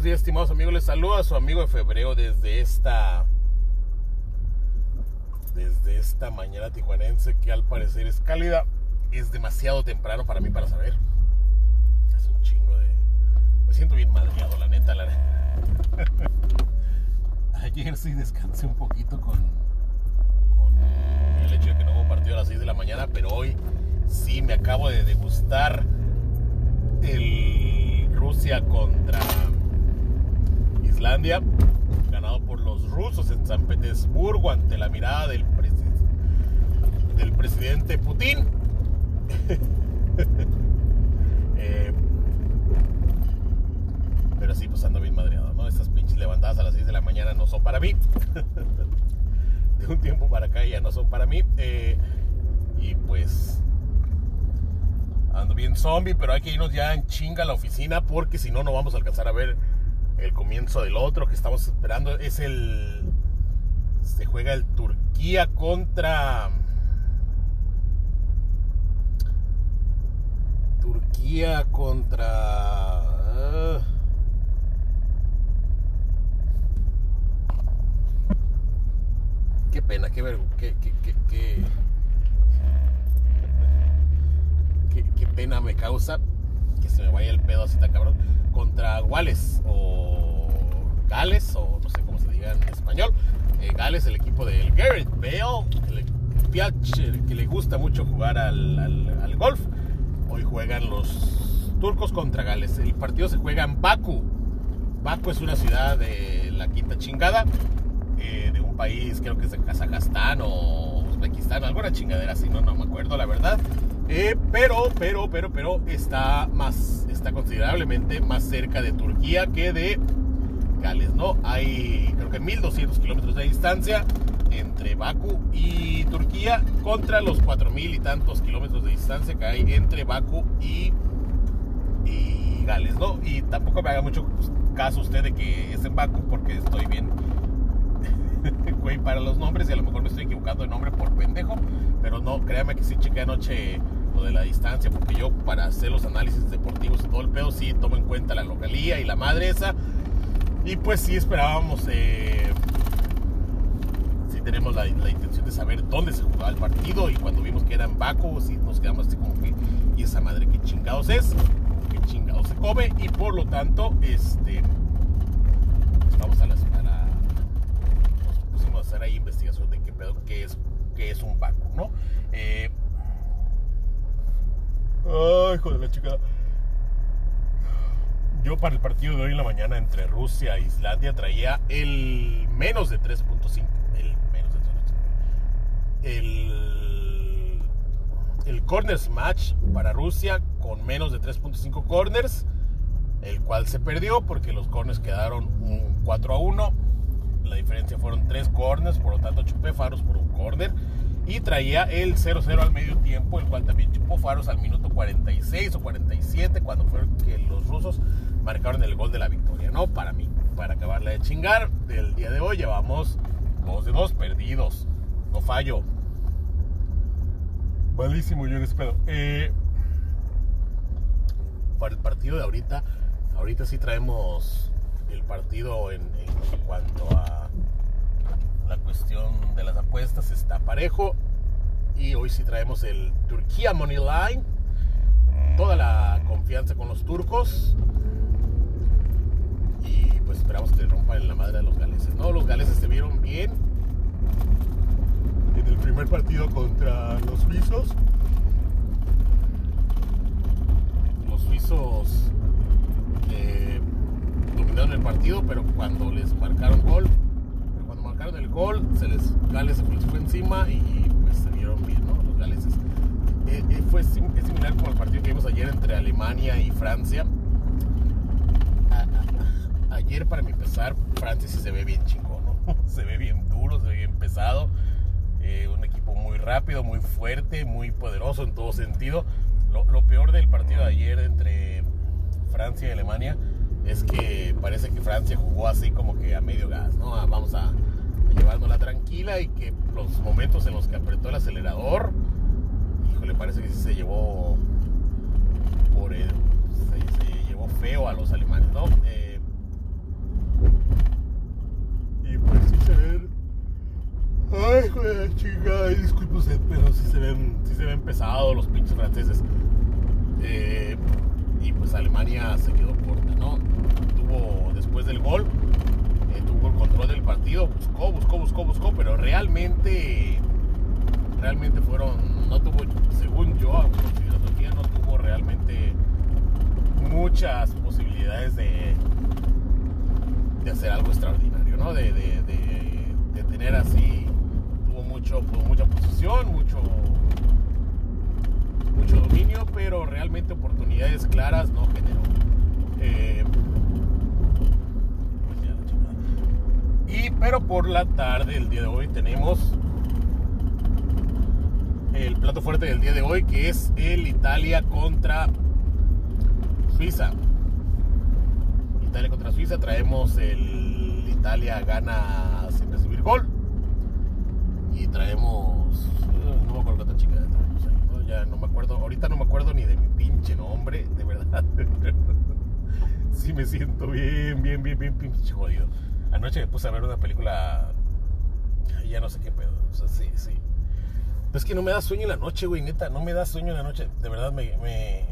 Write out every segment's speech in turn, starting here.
buenos días, estimados amigos. Les saludo a su amigo de febrero desde esta. Desde esta mañana tijuanense que al parecer es cálida. Es demasiado temprano para mí para saber. Un chingo de. Me siento bien madreado, la neta, la Ayer sí descansé un poquito con, con el hecho de que no hubo partido a las 6 de la mañana, pero hoy sí me acabo de degustar el Rusia contra Islandia, ganado por los rusos en San Petersburgo ante la mirada del, presidente Putin. Eh, pero sí, pues ando bien madreado, ¿no? Esas pinches levantadas a las 6 de la mañana no son para mí. de un tiempo para acá ya no son para mí. Eh, y pues ando bien zombie, pero hay que irnos ya en chinga a la oficina porque si no, no vamos a alcanzar a ver el comienzo del otro que estamos esperando. Es el. Se juega el Turquía contra. Turquía contra. Uh, qué pena, qué, qué, qué, qué, qué, pena me causa que se me vaya el pedo así tan cabrón contra Gales o Gales o no sé cómo se diga en español. Eh, Gales, el equipo del Garrett Bale, que le, gusta mucho jugar al, al, golf. Hoy juegan los turcos contra Gales. El partido se juega en Baku. Baku es una ciudad de la quinta chingada, eh, de un país, creo que es de Kazajstán o Uzbekistán, alguna chingadera así, no, no me acuerdo la verdad. Eh, pero, pero, pero, pero está más, está considerablemente más cerca de Turquía que de Gales, ¿no? Hay creo que 1200 kilómetros de distancia entre Baku y Turquía contra los 4000 y tantos kilómetros de distancia que hay entre Baku y, Gales, ¿no? Y tampoco me haga mucho caso usted de que es en Baku porque estoy bien güey para los nombres y a lo mejor me estoy equivocando de nombre por pendejo, pero no, créame que sí chequé anoche de la distancia, porque yo para hacer los análisis deportivos y todo el pedo, sí tomo en cuenta la localía y la madre esa. Y pues sí esperábamos, eh, sí tenemos la, intención de saber dónde se jugaba el partido y cuando vimos que era en Baco, sí nos quedamos así como que, ¿y esa madre qué chingados es? ¿Qué chingados se come? Y por lo tanto, este, pues vamos a la, a nos pusimos a hacer ahí investigación de qué pedo, qué es, qué es un Baco, ¿no? Eh, Ay, hijo de la chica. Yo para el partido de hoy en la mañana entre Rusia e Islandia traía el menos de 3.5. El menos de El, el corners match para Rusia con menos de 3.5 corners. El cual se perdió porque los corners quedaron un 4 a 1. La diferencia fueron 3 corners, por lo tanto chupé faros por un corner y traía el 0-0 al medio tiempo, el cual también chupó faros al minuto 46 o 47, cuando fue que los rusos marcaron el gol de la victoria, ¿no? Para mí, para acabarla de chingar, del día de hoy llevamos 2 de 2 perdidos, no fallo. Malísimo yo les pedo. Eh, para el partido de ahorita, ahorita sí traemos el partido en cuanto a la cuestión de las apuestas está parejo. Y hoy sí traemos el Turquía Money Line. Toda la confianza con los turcos. Y pues esperamos que rompan la madre de los galeses. No, los galeses se vieron bien en el primer partido contra los suizos. Los suizos eh, dominaron el partido, pero cuando les marcaron gol, del gol, se les, Gales se les fue encima y pues se vieron bien, ¿no? Los galeses. Eh, eh, fue, es similar como el partido que vimos ayer entre Alemania y Francia. ayer, para mi pesar, Francia sí se ve bien chingón, ¿no? Se ve bien duro, se ve bien pesado. Eh, un equipo muy rápido, muy fuerte, muy poderoso en todo sentido. Lo, lo peor del partido de ayer entre Francia y Alemania es que parece que Francia jugó así como que a medio gas, ¿no? Vamos a, llevándola tranquila y que los momentos en los que apretó el acelerador, híjole, parece que sí se llevó por el, se, llevó feo a los alemanes, ¿no? Eh, y pues sí se ven. Ay, joder, chingada, disculpe pero sí se ven, sí se ven pesados los pinches franceses. Eh, y pues Alemania se quedó corta, ¿no? Tuvo después del gol del partido, buscó, buscó, buscó, buscó, pero realmente, realmente fueron, no tuvo, según yo, no tuvo realmente muchas posibilidades de, de hacer algo extraordinario, ¿no? De, de, de, tener así, tuvo mucho, mucha posición, mucho, mucho dominio, pero realmente oportunidades claras no generó. Eh, pues y pero por la tarde, el día de hoy, tenemos el plato fuerte del día de hoy, que es el Italia contra Suiza. Italia contra Suiza, traemos el Italia gana sin recibir gol. Y traemos, eh, no me acuerdo cuánta chica traemos ahí, ya no me acuerdo, ahorita no me acuerdo ni de mi pinche nombre, de verdad. sí me siento bien, bien, bien, bien pinche jodido. Anoche me puse a ver una película, ya no sé qué pedo, o sea, sí, sí. Pues es que no me da sueño en la noche, güey, neta, no me da sueño en la noche. De verdad me, me,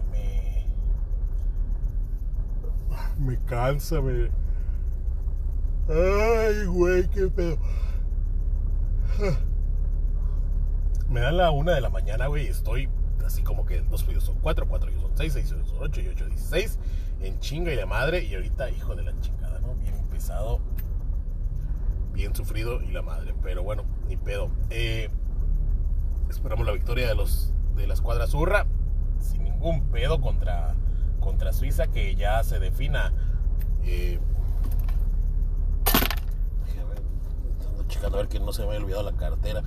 me cansa, me... Ay, güey, qué pedo. Me da la una de la mañana, güey, y estoy así como que dos fríos son cuatro, cuatro yo son seis, seis son ocho y ocho dieciséis, en chinga y de madre, y ahorita hijo de la chingada, ¿no? Bien pesado, bien sufrido y la madre, pero bueno, ni pedo. Eh, esperamos la victoria de los de la escuadra zurra, sin ningún pedo contra contra Suiza que ya se defina. Eh, checando a ver que no se me haya olvidado la cartera.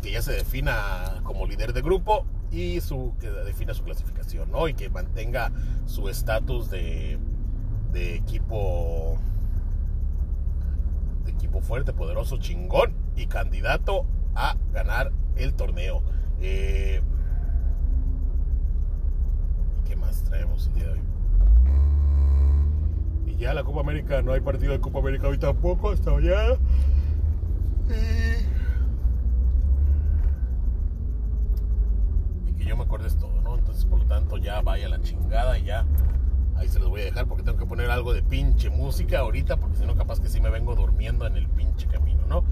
Que ya se defina como líder de grupo y su, que defina su clasificación, ¿no? Y que mantenga su estatus de, de equipo fuerte, poderoso, chingón y candidato a ganar el torneo. Eh, más traemos el día de hoy? Y ya la Copa América, no hay partido de Copa América hoy tampoco, hasta mañana. Y... que yo me acuerdes todo, ¿no? Entonces, por lo tanto, ya vaya la chingada y ya. Ahí se los voy a dejar porque tengo que poner algo de pinche música ahorita, porque si no, capaz que sí me vengo durmiendo en el pinche camino, ¿no?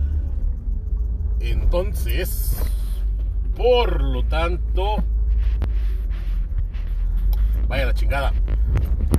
Entonces, por lo tanto, Vaya la chingada.